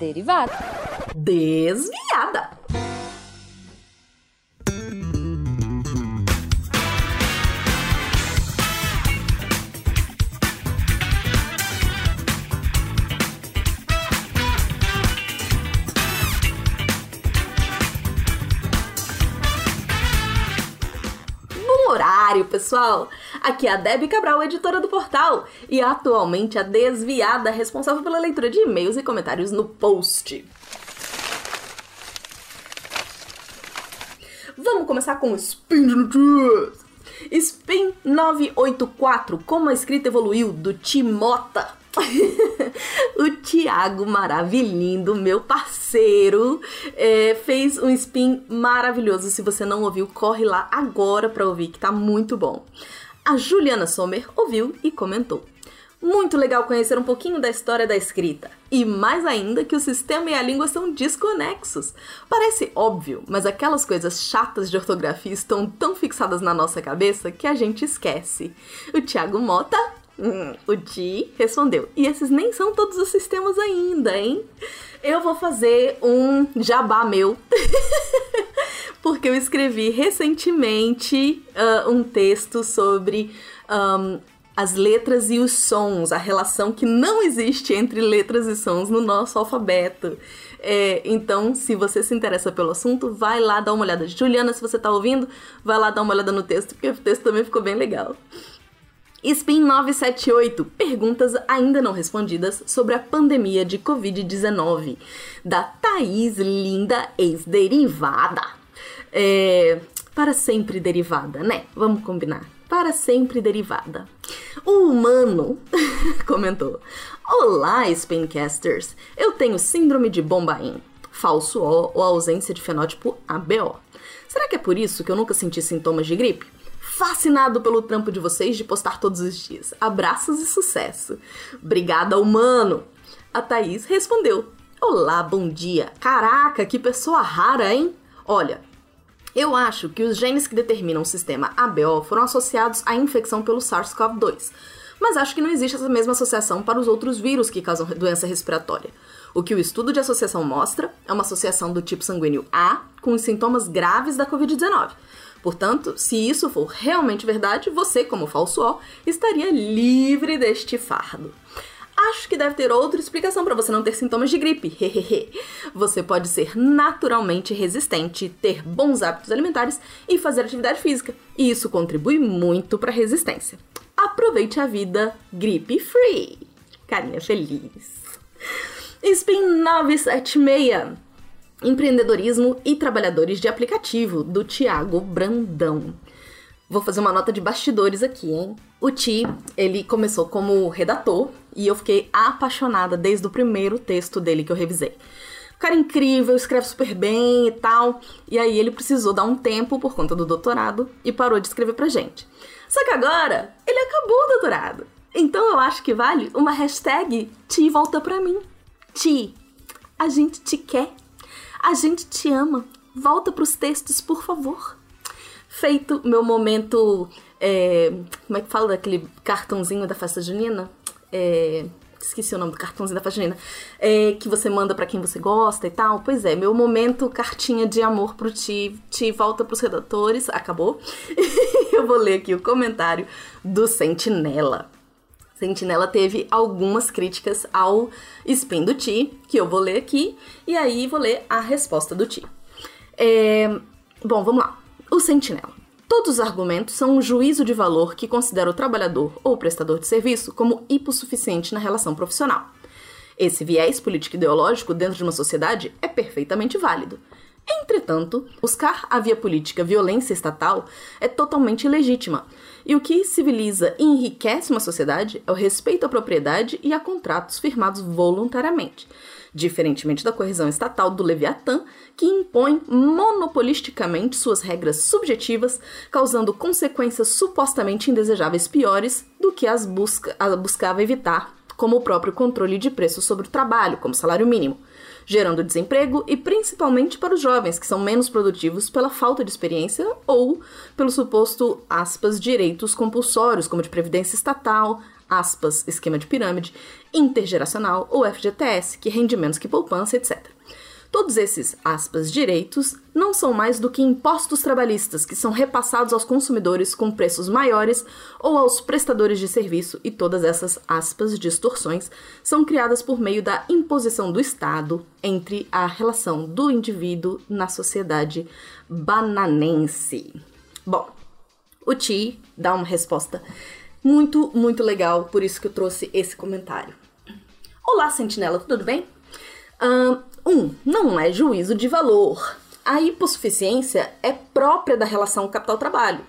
derivada. Desviada. Horário, pessoal! Aqui é a Debbie Cabral, editora do portal, e atualmente a desviada responsável pela leitura de e-mails e comentários no post. Vamos começar com o Spin de Notícias. Spin 984, como a escrita evoluiu, do Timota. o Tiago Maravilhindo, meu parceiro, é, fez um spin maravilhoso. Se você não ouviu, corre lá agora para ouvir, que tá muito bom. A Juliana Sommer ouviu e comentou. Muito legal conhecer um pouquinho da história da escrita. E mais ainda que o sistema e a língua são desconexos. Parece óbvio, mas aquelas coisas chatas de ortografia estão tão fixadas na nossa cabeça que a gente esquece. O Thiago Mota, hum, o Ti, respondeu. E esses nem são todos os sistemas ainda, hein? Eu vou fazer um jabá meu. porque eu escrevi recentemente uh, um texto sobre um, as letras e os sons, a relação que não existe entre letras e sons no nosso alfabeto. É, então, se você se interessa pelo assunto, vai lá dar uma olhada. Juliana, se você tá ouvindo, vai lá dar uma olhada no texto, porque o texto também ficou bem legal. Spin 978, perguntas ainda não respondidas sobre a pandemia de Covid-19, da Thaís Linda Ex-Derivada. É, para sempre derivada, né? Vamos combinar. Para sempre derivada. O humano comentou: Olá, Spincasters! Eu tenho síndrome de Bombaim, falso O ou ausência de fenótipo ABO. Será que é por isso que eu nunca senti sintomas de gripe? Fascinado pelo trampo de vocês de postar todos os dias. Abraços e sucesso. Obrigada, humano! A Thaís respondeu: Olá, bom dia. Caraca, que pessoa rara, hein? Olha, eu acho que os genes que determinam o sistema ABO foram associados à infecção pelo SARS-CoV-2, mas acho que não existe essa mesma associação para os outros vírus que causam doença respiratória. O que o estudo de associação mostra é uma associação do tipo sanguíneo A com os sintomas graves da Covid-19. Portanto, se isso for realmente verdade, você, como falso estaria livre deste fardo. Acho que deve ter outra explicação para você não ter sintomas de gripe. você pode ser naturalmente resistente, ter bons hábitos alimentares e fazer atividade física. E isso contribui muito para a resistência. Aproveite a vida gripe free. Carinha feliz. Spin 976. Empreendedorismo e trabalhadores de aplicativo do Tiago Brandão. Vou fazer uma nota de bastidores aqui, hein? O Ti, ele começou como redator e eu fiquei apaixonada desde o primeiro texto dele que eu revisei. O cara é incrível, escreve super bem e tal. E aí ele precisou dar um tempo por conta do doutorado e parou de escrever pra gente. Só que agora ele acabou o doutorado. Então eu acho que vale uma hashtag Ti volta pra mim. Ti, a gente te quer. A gente te ama. Volta pros textos, por favor. Feito meu momento. É, como é que fala daquele cartãozinho da festa junina? É, esqueci o nome do cartãozinho da festa junina. É, que você manda para quem você gosta e tal. Pois é, meu momento cartinha de amor pro Ti. Ti volta pros redatores. Acabou. Eu vou ler aqui o comentário do Sentinela. Sentinela teve algumas críticas ao spin do Ti, que eu vou ler aqui, e aí vou ler a resposta do Ti. É, bom, vamos lá. O Sentinela. Todos os argumentos são um juízo de valor que considera o trabalhador ou prestador de serviço como hipossuficiente na relação profissional. Esse viés político-ideológico dentro de uma sociedade é perfeitamente válido. Entretanto, buscar a via política violência estatal é totalmente ilegítima, e o que civiliza e enriquece uma sociedade é o respeito à propriedade e a contratos firmados voluntariamente, diferentemente da coerção estatal do Leviatã, que impõe monopolisticamente suas regras subjetivas, causando consequências supostamente indesejáveis piores do que as busca, buscava evitar, como o próprio controle de preços sobre o trabalho, como salário mínimo gerando desemprego e principalmente para os jovens, que são menos produtivos pela falta de experiência ou pelo suposto, aspas, direitos compulsórios, como de previdência estatal, aspas, esquema de pirâmide, intergeracional ou FGTS, que rende menos que poupança, etc. Todos esses, aspas, direitos não são mais do que impostos trabalhistas que são repassados aos consumidores com preços maiores ou aos prestadores de serviço e todas essas, aspas, distorções são criadas por meio da imposição do Estado entre a relação do indivíduo na sociedade bananense. Bom, o Ti dá uma resposta muito, muito legal, por isso que eu trouxe esse comentário. Olá, sentinela, tudo bem? Um, 1. Não é juízo de valor. A hipossuficiência é própria da relação capital-trabalho.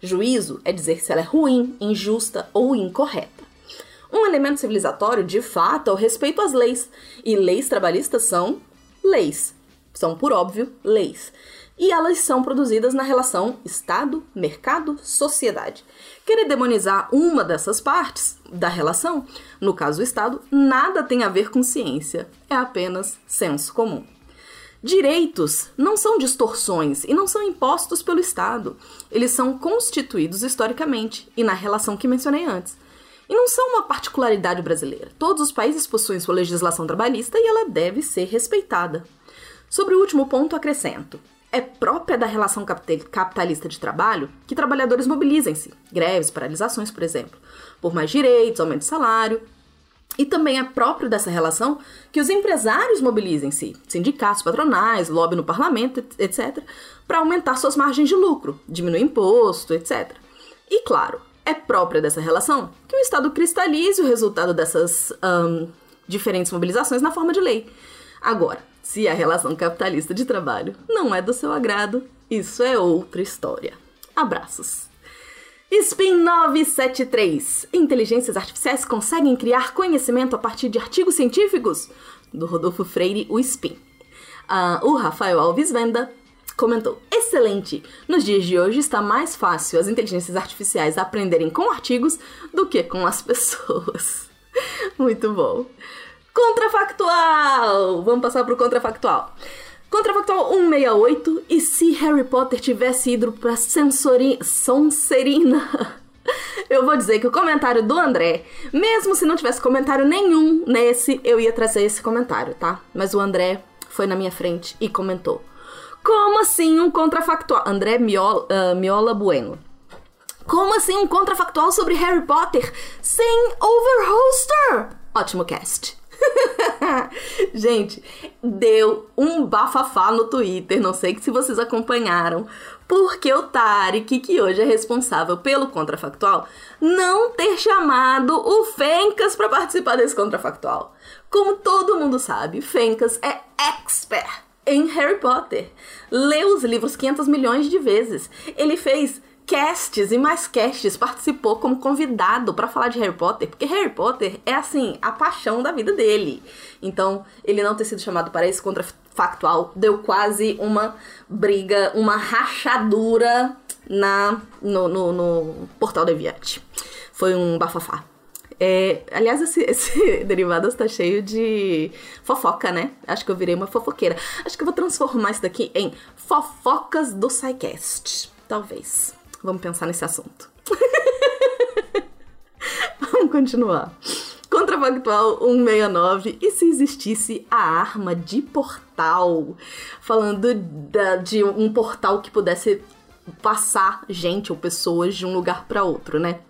Juízo é dizer se ela é ruim, injusta ou incorreta. Um elemento civilizatório, de fato, é o respeito às leis, e leis trabalhistas são leis. São, por óbvio, leis. E elas são produzidas na relação Estado, mercado, sociedade. Querer demonizar uma dessas partes da relação, no caso o Estado, nada tem a ver com ciência, é apenas senso comum. Direitos não são distorções e não são impostos pelo Estado. Eles são constituídos historicamente e na relação que mencionei antes. E não são uma particularidade brasileira. Todos os países possuem sua legislação trabalhista e ela deve ser respeitada. Sobre o último ponto, acrescento: é própria da relação capitalista de trabalho que trabalhadores mobilizem-se, greves, paralisações, por exemplo, por mais direitos, aumento de salário. E também é próprio dessa relação que os empresários mobilizem-se, sindicatos patronais, lobby no parlamento, etc., para aumentar suas margens de lucro, diminuir imposto, etc. E claro, é própria dessa relação que o Estado cristalize o resultado dessas um, diferentes mobilizações na forma de lei. Agora, se a relação capitalista de trabalho não é do seu agrado, isso é outra história. Abraços. Spin 973. Inteligências artificiais conseguem criar conhecimento a partir de artigos científicos? Do Rodolfo Freire, o Spin. Uh, o Rafael Alves Venda comentou: Excelente! Nos dias de hoje está mais fácil as inteligências artificiais aprenderem com artigos do que com as pessoas. Muito bom. Contrafactual! Vamos passar pro contrafactual. Contrafactual 168. E se Harry Potter tivesse ido pra Sensori... Sonserina? Eu vou dizer que o comentário do André, mesmo se não tivesse comentário nenhum nesse, eu ia trazer esse comentário, tá? Mas o André foi na minha frente e comentou. Como assim um contrafactual? André Miola, uh, Miola Bueno. Como assim um contrafactual sobre Harry Potter sem Overholster? Ótimo cast. Gente, deu um bafafá no Twitter, não sei se vocês acompanharam, porque o Tarek, que hoje é responsável pelo contrafactual, não ter chamado o Fencas para participar desse contrafactual. Como todo mundo sabe, Fencas é expert em Harry Potter. Leu os livros 500 milhões de vezes. Ele fez casts e mais casts participou como convidado para falar de Harry Potter, porque Harry Potter é assim, a paixão da vida dele. Então, ele não ter sido chamado para esse contrafactual deu quase uma briga, uma rachadura na no, no, no portal Deviante. Foi um bafafá. É, aliás, esse, esse derivado está cheio de fofoca, né? Acho que eu virei uma fofoqueira. Acho que eu vou transformar isso daqui em fofocas do SciCast. Talvez. Vamos pensar nesse assunto. Vamos continuar. Contrafactual 169. E se existisse a arma de portal? Falando da, de um portal que pudesse passar gente ou pessoas de um lugar para outro, né?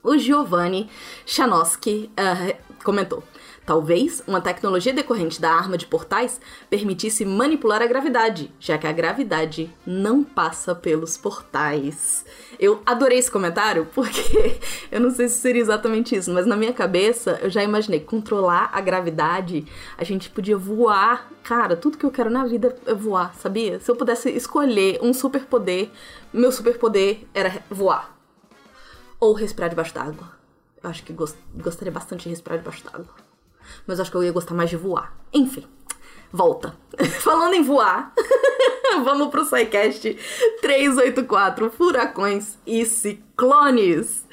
O Giovanni Chanoski uh, comentou: Talvez uma tecnologia decorrente da arma de portais permitisse manipular a gravidade, já que a gravidade não passa pelos portais. Eu adorei esse comentário porque eu não sei se seria exatamente isso, mas na minha cabeça eu já imaginei controlar a gravidade, a gente podia voar. Cara, tudo que eu quero na vida é voar, sabia? Se eu pudesse escolher um superpoder, meu superpoder era voar ou respirar debaixo d'água. Eu acho que gost gostaria bastante de respirar debaixo d'água. Mas acho que eu ia gostar mais de voar. Enfim, volta. Falando em voar, vamos pro SciCast 384 Furacões e Ciclones.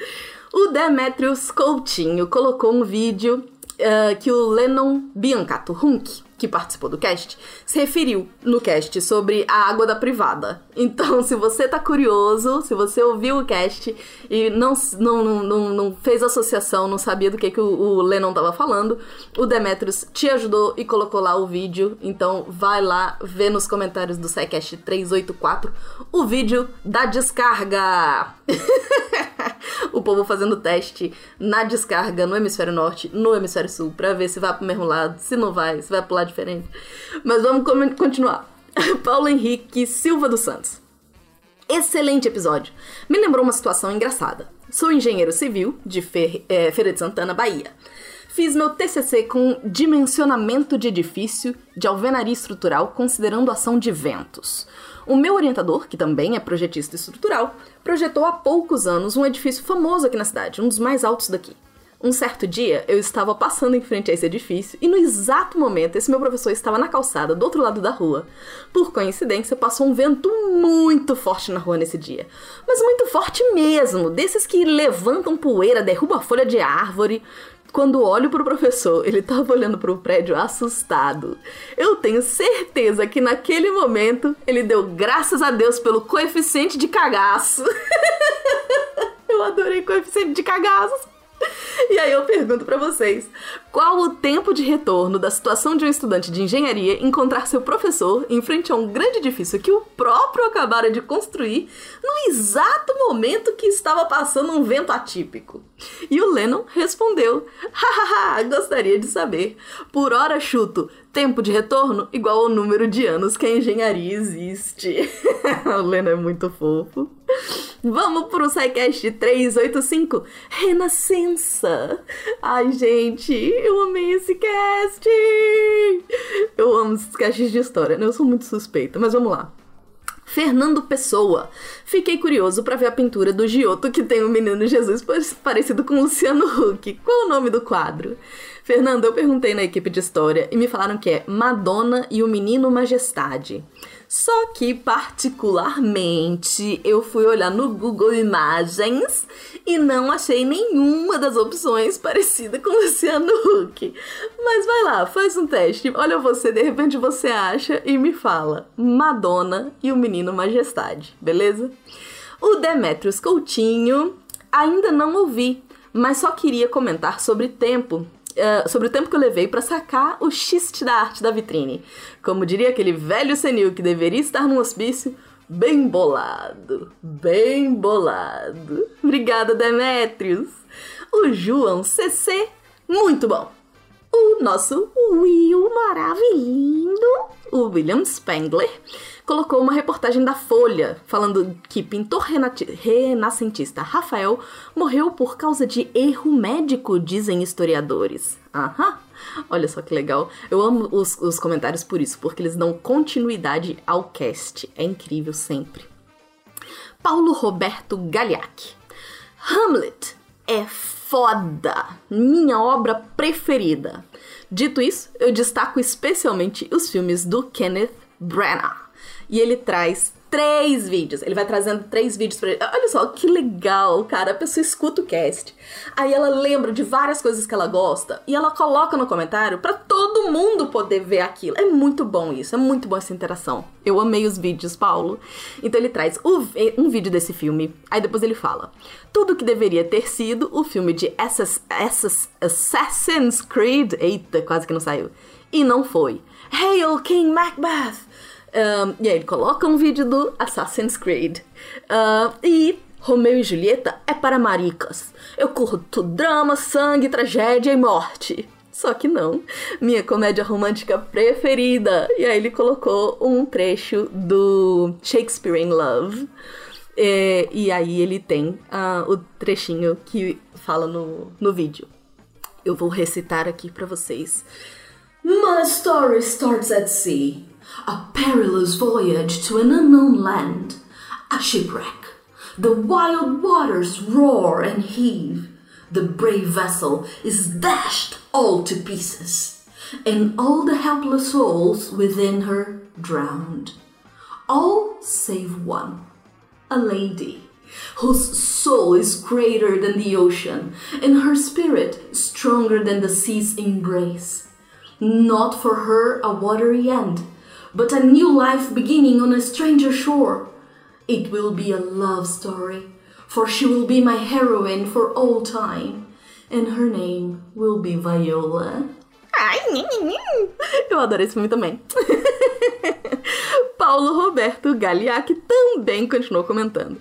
O Demetrius Coutinho colocou um vídeo uh, que o Lennon Biancato Hunk que participou do cast, se referiu no cast sobre a água da privada. Então, se você tá curioso, se você ouviu o cast e não, não, não, não fez associação, não sabia do que, que o, o Lennon tava falando, o Demetrius te ajudou e colocou lá o vídeo. Então, vai lá ver nos comentários do SciCast 384 o vídeo da descarga. o povo fazendo teste na descarga no hemisfério norte, no hemisfério sul, para ver se vai pro mesmo lado, se não vai, se vai pro lado diferente. Mas vamos continuar. Paulo Henrique Silva dos Santos. Excelente episódio. Me lembrou uma situação engraçada. Sou engenheiro civil de Fe é, Feira de Santana, Bahia. Fiz meu TCC com dimensionamento de edifício de alvenaria estrutural considerando ação de ventos. O meu orientador, que também é projetista estrutural, projetou há poucos anos um edifício famoso aqui na cidade, um dos mais altos daqui. Um certo dia, eu estava passando em frente a esse edifício e no exato momento esse meu professor estava na calçada do outro lado da rua. Por coincidência, passou um vento muito forte na rua nesse dia. Mas muito forte mesmo, desses que levantam poeira, derrubam a folha de árvore, quando olho pro professor, ele tava olhando pro prédio assustado. Eu tenho certeza que naquele momento ele deu graças a Deus pelo coeficiente de cagaço. eu adorei coeficiente de cagaço. E aí eu pergunto para vocês, qual o tempo de retorno da situação de um estudante de engenharia encontrar seu professor em frente a um grande edifício que o próprio acabara de construir no exato momento que estava passando um vento atípico? E o Lennon respondeu: Hahaha, gostaria de saber. Por hora chuto, tempo de retorno igual ao número de anos que a engenharia existe. o Lennon é muito fofo. Vamos pro SciCast 385, Renascença. Ai, gente, eu amei esse cast. Eu amo esses casts de história, né? Eu sou muito suspeita, mas vamos lá. Fernando Pessoa. Fiquei curioso para ver a pintura do Giotto que tem o menino Jesus parecido com Luciano Huck. Qual o nome do quadro? Fernando, eu perguntei na equipe de história e me falaram que é Madonna e o Menino Majestade. Só que, particularmente, eu fui olhar no Google Imagens e não achei nenhuma das opções parecida com Luciano Huck. Mas vai lá, faz um teste. Olha você, de repente você acha e me fala. Madonna e o Menino Majestade, beleza? O Demetrius Coutinho ainda não ouvi, mas só queria comentar sobre tempo uh, sobre o tempo que eu levei para sacar o xiste da arte da vitrine. Como diria aquele velho senil que deveria estar num hospício, bem bolado, bem bolado. Obrigada, Demetrius. O João CC, muito bom. O nosso Will maravilhoso, o William Spengler, colocou uma reportagem da Folha falando que pintor renascentista Rafael morreu por causa de erro médico, dizem historiadores. Aham. Olha só que legal. Eu amo os, os comentários por isso, porque eles dão continuidade ao cast. É incrível sempre. Paulo Roberto Galiac. Hamlet é foda! Minha obra preferida. Dito isso, eu destaco especialmente os filmes do Kenneth Branagh e ele traz três vídeos. Ele vai trazendo três vídeos pra ele. Olha só que legal, cara. A pessoa escuta o cast. Aí ela lembra de várias coisas que ela gosta e ela coloca no comentário para todo mundo poder ver aquilo. É muito bom isso. É muito bom essa interação. Eu amei os vídeos, Paulo. Então ele traz um vídeo desse filme. Aí depois ele fala: tudo que deveria ter sido o filme de Assassin's Creed. Eita, quase que não saiu. E não foi. Hail King Macbeth! Um, e aí ele coloca um vídeo do Assassin's Creed. Uh, e Romeu e Julieta é para maricas. Eu curto drama, sangue, tragédia e morte. Só que não. Minha comédia romântica preferida. E aí ele colocou um trecho do Shakespeare in Love. E, e aí ele tem uh, o trechinho que fala no, no vídeo. Eu vou recitar aqui para vocês. My story starts at sea. A perilous voyage to an unknown land, a shipwreck. The wild waters roar and heave. The brave vessel is dashed all to pieces, and all the helpless souls within her drowned. All save one, a lady, whose soul is greater than the ocean, and her spirit stronger than the sea's embrace. Not for her a watery end, but a new life beginning on a stranger shore. It will be a love story, for she will be my heroine for all time, and her name will be Viola. Ai, eu adoro esse filme também. Paulo Roberto Gagliac também continuou comentando.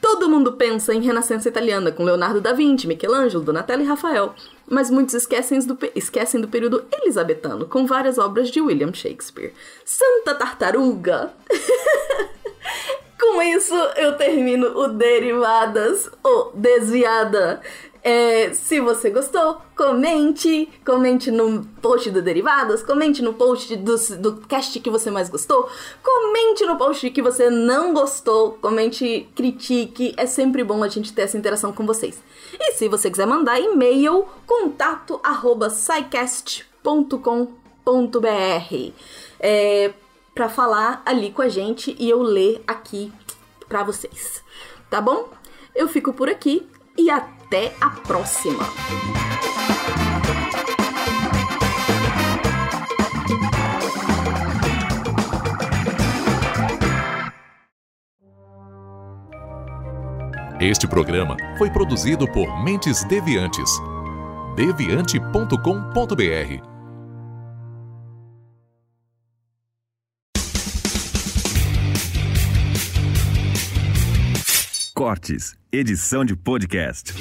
Todo mundo pensa em Renascença Italiana, com Leonardo da Vinci, Michelangelo, Donatello e Rafael, mas muitos esquecem do, esquecem do período elisabetano, com várias obras de William Shakespeare. Santa Tartaruga! com isso, eu termino o Derivadas, ou Desviada. É, se você gostou, comente, comente no post do Derivadas, comente no post do, do cast que você mais gostou, comente no post que você não gostou, comente, critique, é sempre bom a gente ter essa interação com vocês. E se você quiser mandar e-mail, contato arroba é, para falar ali com a gente e eu ler aqui para vocês, tá bom? Eu fico por aqui e até a próxima! Este programa foi produzido por Mentes Deviantes. deviante.com.br Cortes, edição de podcast.